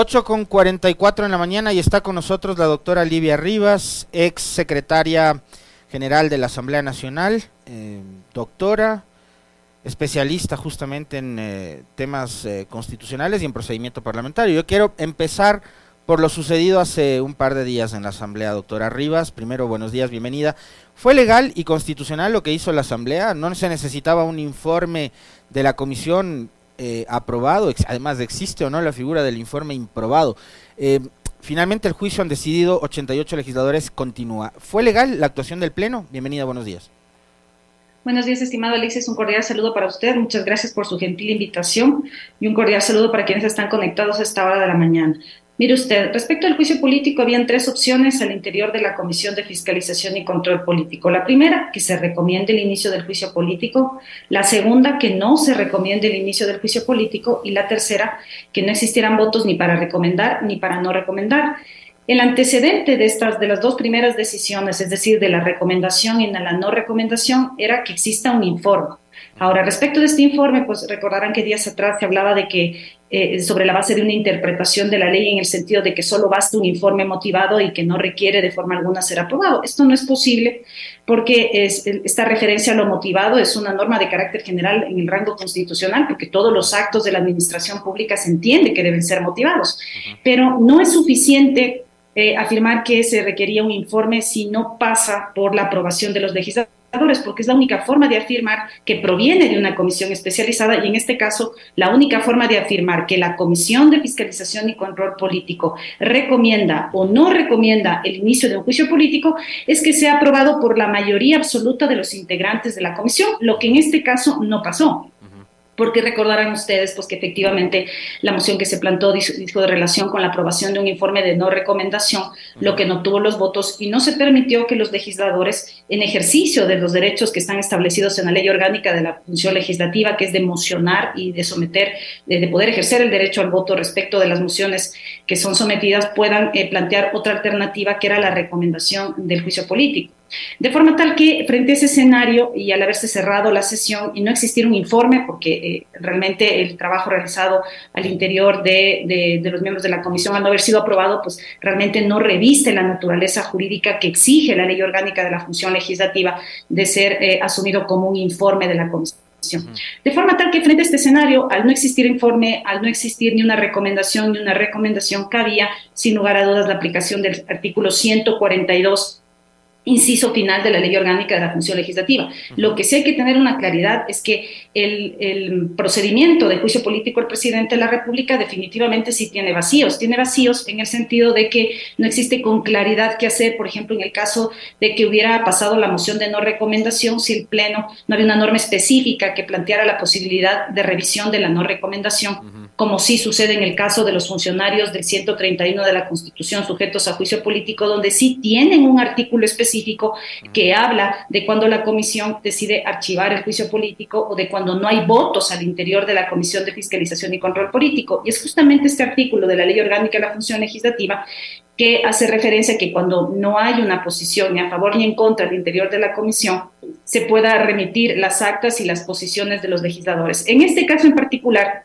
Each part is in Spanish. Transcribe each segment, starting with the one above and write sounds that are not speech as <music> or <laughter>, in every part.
8 con 44 en la mañana y está con nosotros la doctora Livia Rivas, ex secretaria general de la Asamblea Nacional, eh, doctora, especialista justamente en eh, temas eh, constitucionales y en procedimiento parlamentario. Yo quiero empezar por lo sucedido hace un par de días en la Asamblea, doctora Rivas. Primero, buenos días, bienvenida. ¿Fue legal y constitucional lo que hizo la Asamblea? ¿No se necesitaba un informe de la Comisión eh, aprobado? Además, ¿existe o no la figura del informe improbado? Eh, finalmente, el juicio han decidido 88 legisladores continúa. ¿Fue legal la actuación del Pleno? Bienvenida, buenos días. Buenos días, estimado Alexis. Un cordial saludo para usted. Muchas gracias por su gentil invitación y un cordial saludo para quienes están conectados a esta hora de la mañana. Mire usted, respecto al juicio político, habían tres opciones al interior de la Comisión de Fiscalización y Control Político. La primera, que se recomiende el inicio del juicio político. La segunda, que no se recomiende el inicio del juicio político. Y la tercera, que no existieran votos ni para recomendar ni para no recomendar. El antecedente de estas, de las dos primeras decisiones, es decir, de la recomendación y de la no recomendación, era que exista un informe. Ahora, respecto de este informe, pues recordarán que días atrás se hablaba de que eh, sobre la base de una interpretación de la ley en el sentido de que solo basta un informe motivado y que no requiere de forma alguna ser aprobado. Esto no es posible porque es, esta referencia a lo motivado es una norma de carácter general en el rango constitucional, porque todos los actos de la administración pública se entiende que deben ser motivados, pero no es suficiente eh, afirmar que se requería un informe si no pasa por la aprobación de los legisladores porque es la única forma de afirmar que proviene de una comisión especializada y en este caso la única forma de afirmar que la Comisión de Fiscalización y Control Político recomienda o no recomienda el inicio de un juicio político es que sea aprobado por la mayoría absoluta de los integrantes de la comisión, lo que en este caso no pasó porque recordarán ustedes pues, que efectivamente la moción que se plantó dijo de relación con la aprobación de un informe de no recomendación, lo que no tuvo los votos y no se permitió que los legisladores, en ejercicio de los derechos que están establecidos en la ley orgánica de la función legislativa, que es de mocionar y de someter, de, poder ejercer el derecho al voto respecto de las mociones que son sometidas, puedan eh, plantear otra alternativa que era la recomendación del juicio político. De forma tal que frente a ese escenario y al haberse cerrado la sesión y no existir un informe, porque eh, realmente el trabajo realizado al interior de, los miembros de la comisión al no haber sido aprobado, pues realmente no reviste la naturaleza jurídica que exige la ley orgánica de la función legislativa de ser eh, asumido como un informe de la comisión. De forma tal que frente a este escenario, al no existir informe, al no existir ni una recomendación ni una recomendación, cabía sin lugar a dudas la aplicación del artículo 142 inciso final de la ley orgánica de la función legislativa. Lo que sí hay que tener una claridad es que el, procedimiento de juicio político del presidente de la República definitivamente sí tiene vacíos. Tiene vacíos en el sentido de que no existe con claridad qué hacer, por ejemplo, en el caso de que hubiera pasado la moción de no recomendación, si el Pleno no había una norma específica que planteara la posibilidad de revisión de la no recomendación, como sí sucede en el caso de los funcionarios del 131 de la Constitución sujetos a juicio político, donde sí tienen un artículo específico que habla de cuando la comisión decide archivar el juicio político o de cuando no hay votos al interior de la Comisión de Fiscalización y Control Político. Y es justamente este artículo de la Ley Orgánica de la Función Legislativa que hace referencia a que cuando no hay una posición ni a favor ni en contra al interior de la comisión, se pueda remitir las actas y las posiciones de los legisladores. En este caso en particular,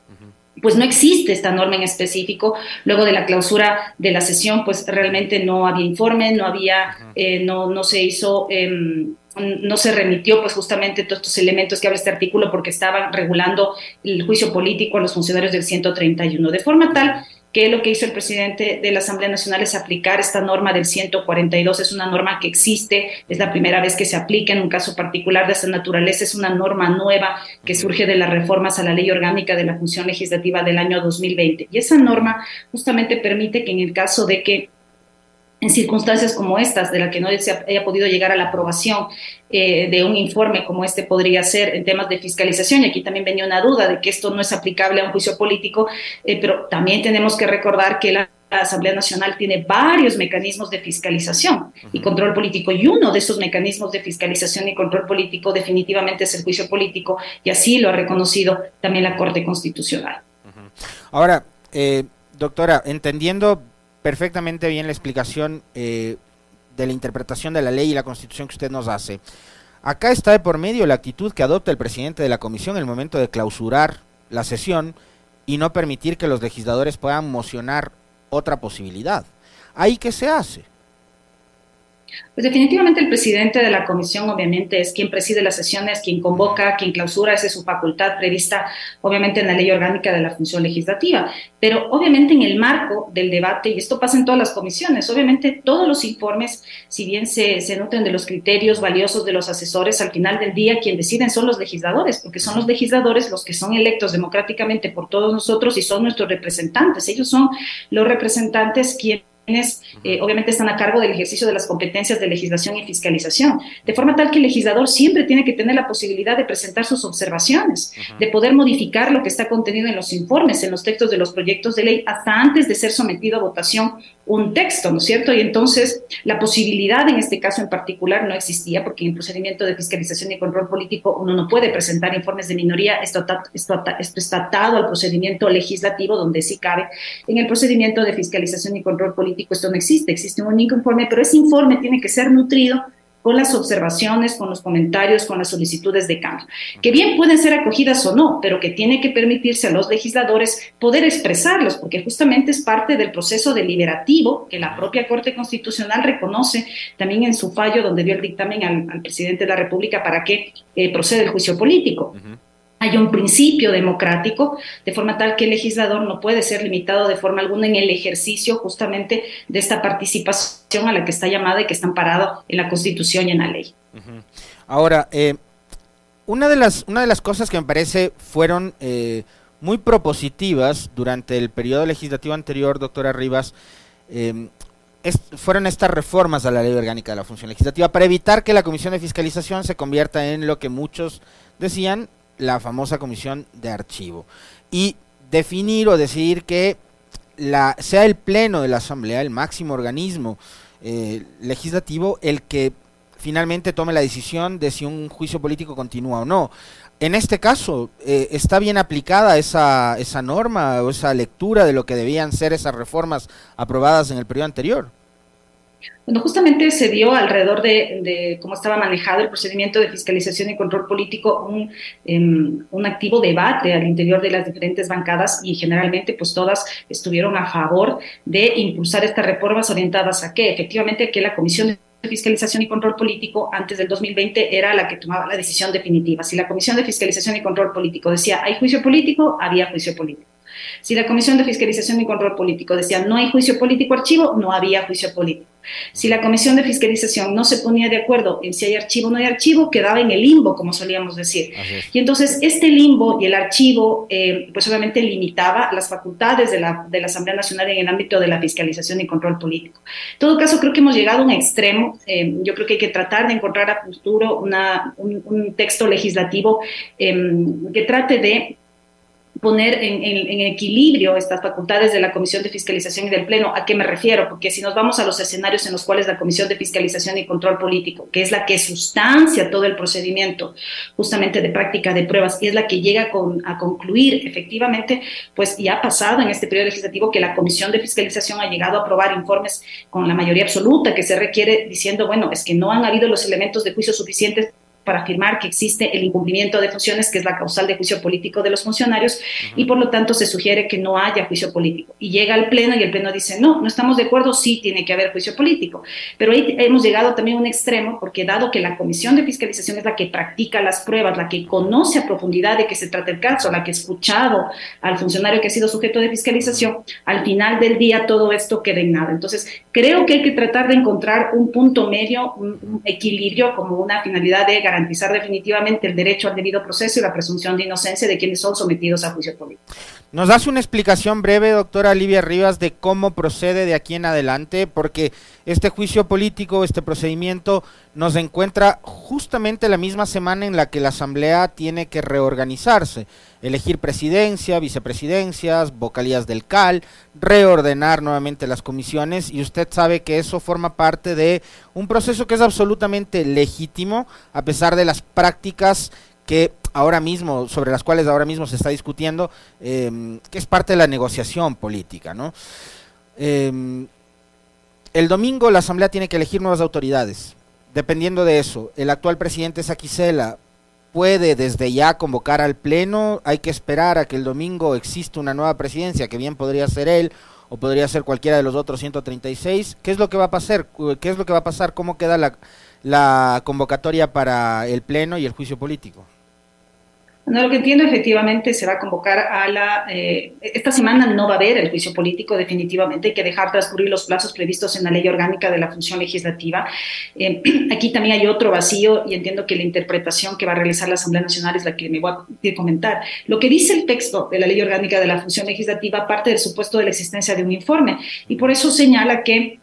pues no existe esta norma en específico. Luego de la clausura de la sesión, pues realmente no había informe, no había, eh, no, no se hizo, em, no se remitió pues justamente todos estos elementos que habla este artículo porque estaban regulando el juicio político a los funcionarios del 131, de forma tal que lo que hizo el presidente de la Asamblea Nacional es aplicar esta norma del 142. Es una norma que existe, es la primera vez que se aplica en un caso particular de esta naturaleza. Es una norma nueva que surge de las reformas a la ley orgánica de la función legislativa del año 2020. Y esa norma justamente permite que en el caso de que en circunstancias como estas, de la que no se haya podido llegar a la aprobación eh, de un informe como este podría ser en temas de fiscalización, y aquí también venía una duda de que esto no es aplicable a un juicio político, eh, pero también tenemos que recordar que la Asamblea Nacional tiene varios mecanismos de fiscalización y control político. Y uno de esos mecanismos de fiscalización y control político definitivamente es el juicio político y así lo ha reconocido también la Corte Constitucional. Ahora, eh, doctora, entendiendo perfectamente bien la explicación eh, de la interpretación de la ley y la constitución que usted nos hace. Acá está de por medio la actitud que adopta el presidente de la comisión en el momento de clausurar la sesión y no permitir que los legisladores puedan mocionar otra posibilidad. ¿Ahí qué se hace? Pues definitivamente el presidente de la comisión obviamente es quien preside las sesiones, quien convoca, quien clausura, esa es su facultad prevista obviamente en la ley orgánica de la función legislativa, pero obviamente en el marco del debate, y esto pasa en todas las comisiones, obviamente todos los informes, si bien se, se nutren de los criterios valiosos de los asesores, al final del día quien deciden son los legisladores, porque son los legisladores los que son electos democráticamente por todos nosotros y son nuestros representantes, ellos son los representantes quienes quienes eh, obviamente están a cargo del ejercicio de las competencias de legislación y fiscalización, de forma tal que el legislador siempre tiene que tener la posibilidad de presentar sus observaciones, de poder modificar lo que está contenido en los informes, en los textos de los proyectos de ley, hasta antes de ser sometido a votación un texto, ¿no es cierto? Y entonces la posibilidad en este caso en particular no existía porque en el procedimiento de fiscalización y control político uno no puede presentar informes de minoría, esto, esto, esto está atado al procedimiento legislativo donde sí cabe. En el procedimiento de fiscalización y control político esto no existe, existe un único informe, pero ese informe tiene que ser nutrido con las observaciones, con los comentarios, con las solicitudes de cambio, que bien pueden ser acogidas o no, pero que tiene que permitirse a los legisladores poder expresarlos, porque justamente es parte del proceso deliberativo que la propia Corte Constitucional reconoce también en su fallo donde dio el dictamen al, presidente de la República para que eh, proceda el juicio político hay un principio democrático, de forma tal que el legislador no puede ser limitado de forma alguna en el ejercicio justamente de esta participación a la que está llamada y que está amparado en la Constitución y en la ley. Ahora, eh, una, de las, una de las cosas que me parece fueron eh, muy propositivas durante el periodo legislativo anterior, doctora Rivas, eh, fueron estas reformas a la ley orgánica de la función legislativa para evitar que la comisión de fiscalización se convierta en lo que muchos decían la famosa comisión de archivo. Y definir o decidir que la, sea el pleno de la Asamblea, el máximo organismo eh, legislativo, el que finalmente tome la decisión de si un juicio político continúa o no. En este caso, eh, ¿está bien aplicada esa, esa norma o esa lectura de lo que debían ser esas reformas aprobadas en el periodo anterior? Bueno, justamente se dio alrededor de, cómo estaba manejado el procedimiento de fiscalización y control político un, em, un, activo debate al interior de las diferentes bancadas y generalmente pues todas estuvieron a favor de impulsar estas reformas orientadas a qué? Efectivamente que la Comisión de Fiscalización y Control Político antes del 2020 era la que tomaba la decisión definitiva. Si la Comisión de Fiscalización y Control Político decía hay juicio político, había juicio político. Si la Comisión de Fiscalización y Control Político decía no hay juicio político archivo, no había juicio político. Si la Comisión de Fiscalización no se ponía de acuerdo en si hay archivo o no hay archivo, quedaba en el limbo, como solíamos decir. Y entonces este limbo y el archivo, eh, pues obviamente limitaba las facultades de la, de la, Asamblea Nacional en el ámbito de la fiscalización y control político. En todo caso, creo que hemos llegado a un extremo. Eh, yo creo que hay que tratar de encontrar a futuro una, un, texto legislativo eh, que trate de poner en, equilibrio estas facultades de la Comisión de Fiscalización y del Pleno. ¿A qué me refiero? Porque si nos vamos a los escenarios en los cuales la Comisión de Fiscalización y Control Político, que es la que sustancia todo el procedimiento justamente de práctica de pruebas y es la que llega a concluir efectivamente, pues ya ha pasado en este periodo legislativo que la Comisión de Fiscalización ha llegado a aprobar informes con la mayoría absoluta que se requiere diciendo, bueno, es que no han habido los elementos de juicio suficientes para afirmar que existe el incumplimiento de funciones, que es la causal de juicio político de los funcionarios, y por lo tanto se sugiere que no haya juicio político. Y llega al Pleno y el Pleno dice, no, no estamos de acuerdo, sí tiene que haber juicio político. Pero ahí hemos llegado también a un extremo, porque dado que la Comisión de Fiscalización es la que practica las pruebas, la que conoce a profundidad de qué se trata el caso, la que ha escuchado al funcionario que ha sido sujeto de fiscalización, al final del día todo esto queda en nada. Entonces, creo que hay que tratar de encontrar un punto medio, un, equilibrio como una finalidad de garantizar definitivamente el derecho al debido proceso y la presunción de inocencia de quienes son sometidos a juicio político. ¿Nos das una explicación breve, doctora Livia Rivas, de cómo procede de aquí en adelante? Porque este juicio político, este procedimiento, nos encuentra justamente la misma semana en la que la Asamblea tiene que reorganizarse, elegir presidencia, vicepresidencias, vocalías del CAL, reordenar nuevamente las comisiones y usted sabe que eso forma parte de un proceso que es absolutamente legítimo a pesar de las prácticas que ahora mismo, sobre las cuales ahora mismo se está discutiendo, em, que es parte de la negociación política, ¿no? Em, el domingo la Asamblea tiene que elegir nuevas autoridades. Dependiendo de eso, el actual presidente Saquicela puede desde ya convocar al Pleno, hay que esperar a que el domingo exista una nueva presidencia, que bien podría ser él, o podría ser cualquiera de los otros 136. ¿Qué es lo que va a pasar? ¿Qué es lo que va a pasar? ¿Cómo queda la, la convocatoria para el Pleno y el juicio político? No, lo que entiendo efectivamente se va a convocar a la... Eh, esta semana no va a haber el juicio político, definitivamente hay que dejar transcurrir los plazos previstos en la ley orgánica de la función legislativa. Eh, <clears throat> aquí también hay otro vacío y entiendo que la interpretación que va a realizar la Asamblea Nacional es la que me voy a comentar. Lo que dice el texto de la ley orgánica de la función legislativa parte del supuesto de la existencia de un informe y por eso señala que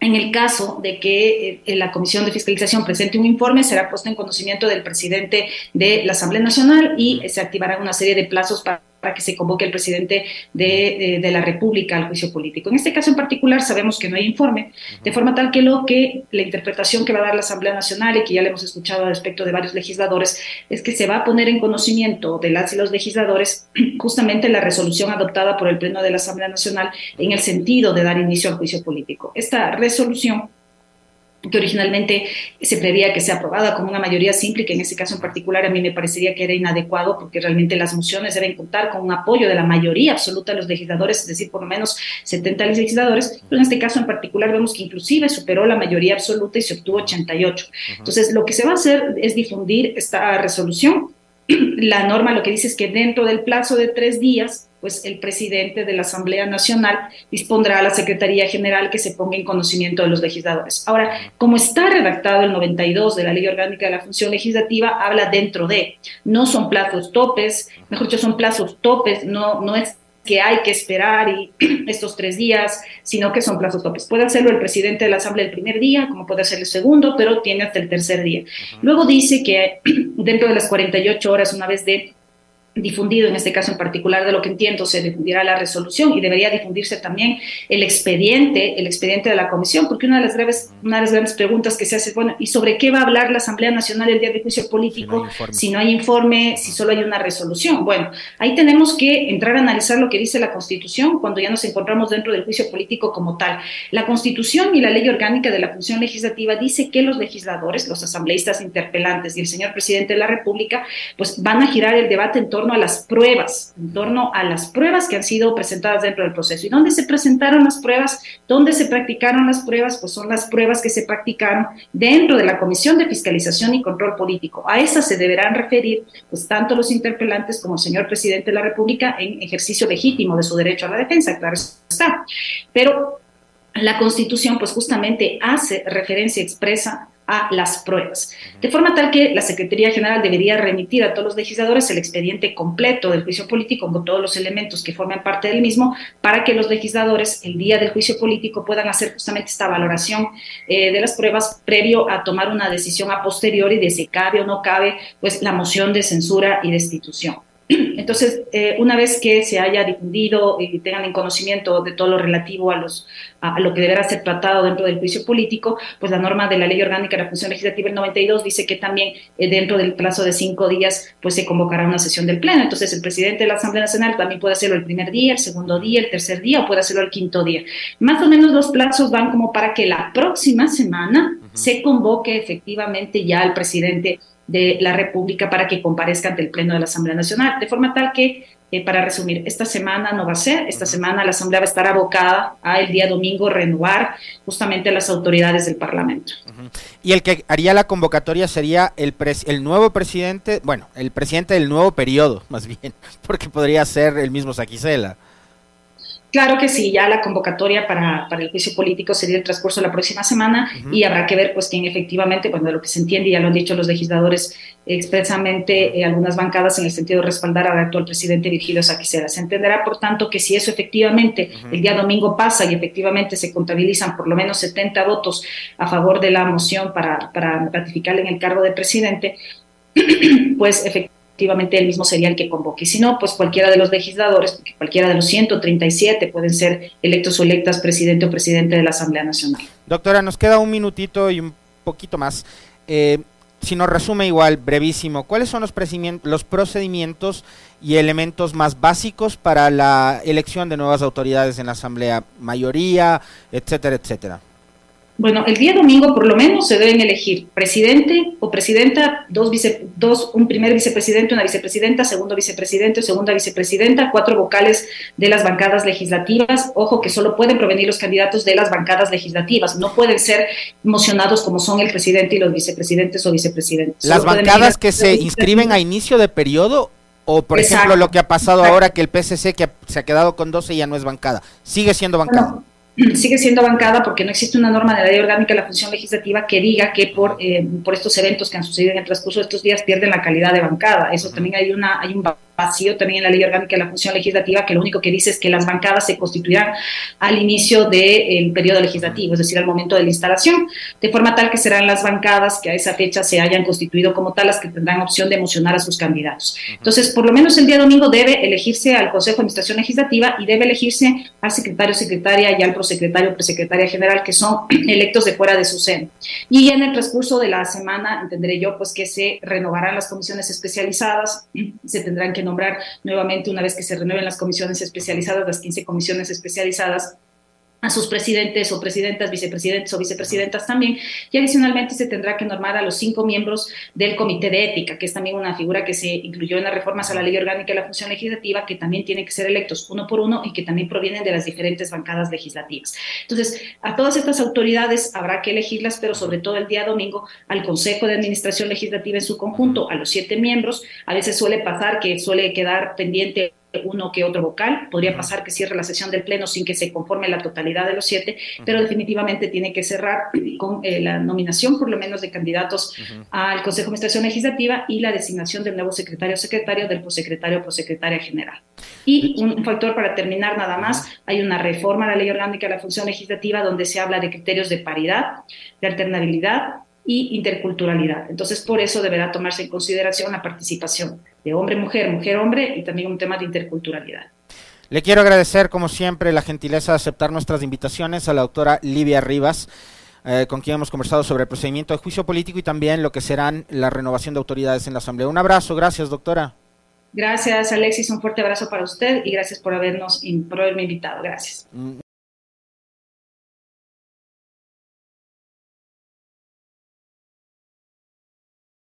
en el caso de que eh, la Comisión de Fiscalización presente un informe, será puesto en conocimiento del presidente de la Asamblea Nacional y se activará una serie de plazos para para que se convoque el presidente de, de, la República al juicio político. En este caso en particular sabemos que no hay informe, de forma tal que lo que la interpretación que va a dar la Asamblea Nacional y que ya le hemos escuchado al respecto de varios legisladores es que se va a poner en conocimiento de las y los legisladores <clears throat> justamente la resolución adoptada por el Pleno de la Asamblea Nacional en el sentido de dar inicio al juicio político. Esta resolución que originalmente se preveía que sea aprobada con una mayoría simple, que en este caso en particular a mí me parecería que era inadecuado, porque realmente las mociones deben contar con un apoyo de la mayoría absoluta de los legisladores, es decir, por lo menos 70 legisladores, pero en este caso en particular vemos que inclusive superó la mayoría absoluta y se obtuvo 88. Entonces, lo que se va a hacer es difundir esta resolución. <clears throat> La norma lo que dice es que dentro del plazo de tres días pues el presidente de la Asamblea Nacional dispondrá a la Secretaría General que se ponga en conocimiento de los legisladores. Ahora, como está redactado el 92 de la Ley Orgánica de la Función Legislativa, habla dentro de, no son plazos topes, mejor dicho, son plazos topes, no, no es que hay que esperar y <clears throat> estos tres días, sino que son plazos topes. Puede hacerlo el presidente de la Asamblea el primer día, como puede hacerlo el segundo, pero tiene hasta el tercer día. Luego dice que <clears throat> dentro de las 48 horas, una vez de difundido, en este caso en particular de lo que entiendo, se difundirá la resolución y debería difundirse también el expediente, el expediente de la comisión, porque una de las graves, una de las grandes preguntas que se hace, bueno, ¿y sobre qué va a hablar la Asamblea Nacional el día de juicio político si no hay informe, si, solo hay una resolución? Bueno, ahí tenemos que entrar a analizar lo que dice la Constitución cuando ya nos encontramos dentro del juicio político como tal. La Constitución y la ley orgánica de la función legislativa dice que los legisladores, los asambleístas interpelantes y el señor presidente de la República, pues van a girar el debate en torno a las pruebas, en torno a las pruebas que han sido presentadas dentro del proceso. ¿Y dónde se presentaron las pruebas? ¿Dónde se practicaron las pruebas? Pues son las pruebas que se practicaron dentro de la Comisión de Fiscalización y Control Político. A esas se deberán referir, pues, tanto los interpelantes como el señor presidente de la República en ejercicio legítimo de su derecho a la defensa, claro está. Pero la Constitución, pues, justamente hace referencia expresa a las pruebas. De forma tal que la Secretaría General debería remitir a todos los legisladores el expediente completo del juicio político con todos los elementos que forman parte del mismo para que los legisladores el día del juicio político puedan hacer justamente esta valoración eh, de las pruebas previo a tomar una decisión a posteriori de si cabe o no cabe pues la moción de censura y destitución. Entonces, eh, una vez que se haya difundido y tengan en conocimiento de todo lo relativo a, los, a, lo que deberá ser tratado dentro del juicio político, pues la norma de la Ley Orgánica de la Función Legislativa el 92 dice que también eh, dentro del plazo de cinco días pues se convocará una sesión del Pleno. Entonces, el presidente de la Asamblea Nacional también puede hacerlo el primer día, el segundo día, el tercer día o puede hacerlo el quinto día. Más o menos los plazos van como para que la próxima semana se convoque efectivamente ya al presidente de la República para que comparezca ante el Pleno de la Asamblea Nacional, de forma tal que, eh, para resumir, esta semana no va a ser, esta semana la Asamblea va a estar abocada a el día domingo renovar justamente a las autoridades del Parlamento. Y el que haría la convocatoria sería el, el nuevo presidente, bueno, el presidente del nuevo periodo, <laughs> más bien, porque podría ser el mismo Saquicela. Claro que sí, ya la convocatoria para, para, el juicio político sería el transcurso de la próxima semana y habrá que ver pues quién efectivamente, cuando lo que se entiende, ya lo han dicho los legisladores expresamente, eh, algunas bancadas en el sentido de respaldar al actual presidente Virgilio Saquicera. Se entenderá, por tanto, que si eso efectivamente el día domingo pasa y efectivamente se contabilizan por lo menos 70 votos a favor de la moción para, para ratificarle en el cargo de presidente, <clears throat> pues efectivamente efectivamente él mismo sería el que convoque. Si no, pues cualquiera de los legisladores, porque cualquiera de los 137 pueden ser electos o electas presidente o presidente de la Asamblea Nacional. Doctora, nos queda un minutito y un poquito más. Eh, si nos resume igual, brevísimo, ¿cuáles son los, los procedimientos y elementos más básicos para la elección de nuevas autoridades en la Asamblea? Mayoría, etcétera, etcétera. Bueno, el día domingo por lo menos se deben elegir presidente o presidenta, dos, vice, dos un primer vicepresidente, una vicepresidenta, segundo vicepresidente, segunda vicepresidenta, cuatro vocales de las bancadas legislativas. Ojo que solo pueden provenir los candidatos de las bancadas legislativas, no pueden ser mocionados como son el presidente y los vicepresidentes o vicepresidentes. Las bancadas que se inscriben a inicio de periodo o por ejemplo lo que ha pasado ahora que el PSC que se ha quedado con 12 ya no es bancada, sigue siendo bancada sigue siendo bancada porque no existe una norma de la ley orgánica de la función legislativa que diga que por, eh, por estos eventos que han sucedido en el transcurso de estos días pierden la calidad de bancada. Eso también hay, una, hay un vacío también en la ley orgánica de la función legislativa que lo único que dice es que las bancadas se constituirán al inicio del periodo legislativo, es decir, al momento de la instalación, de forma tal que serán las bancadas que a esa fecha se hayan constituido como tal las que tendrán opción de mocionar a sus candidatos. Entonces, por lo menos el día domingo debe elegirse al Consejo de Administración Legislativa y debe elegirse al secretario, secretaria y al prosecretario, presecretaria general, que son <clears throat> electos de fuera de su seno. Y en el transcurso de la semana, entenderé yo, pues que se renovarán las comisiones especializadas, <clears throat> se tendrán que nombrar nuevamente una vez que se renueven las comisiones especializadas, las 15 comisiones especializadas a sus presidentes o presidentas, vicepresidentes o vicepresidentas también, y adicionalmente se tendrá que normar a los cinco miembros del Comité de Ética, que es también una figura que se incluyó en las reformas a la Ley Orgánica de la Función Legislativa, que también tiene que ser electos uno por uno y que también provienen de las diferentes bancadas legislativas. Entonces, a todas estas autoridades habrá que elegirlas, pero sobre todo el día domingo al Consejo de Administración Legislativa en su conjunto, a los siete miembros. A veces suele pasar que suele quedar pendiente uno que otro vocal. Podría pasar que cierre la sesión del Pleno sin que se conforme la totalidad de los siete, pero definitivamente tiene que cerrar con eh, la nominación, por lo menos, de candidatos al Consejo de Administración Legislativa y la designación del nuevo secretario o secretario, del prosecretario o prosecretaria general. Y un factor para terminar nada más, hay una reforma a la Ley Orgánica de la Función Legislativa donde se habla de criterios de paridad, de alternabilidad y interculturalidad. Entonces, por eso deberá tomarse en consideración la participación de hombre-mujer, mujer-hombre y también un tema de interculturalidad. Le quiero agradecer, como siempre, la gentileza de aceptar nuestras invitaciones a la doctora Livia Rivas, eh, con quien hemos conversado sobre el procedimiento de juicio político y también lo que serán la renovación de autoridades en la Asamblea. Un abrazo, gracias, doctora. Gracias, Alexis, un fuerte abrazo para usted y gracias por habernos por haberme invitado. Gracias. Mm.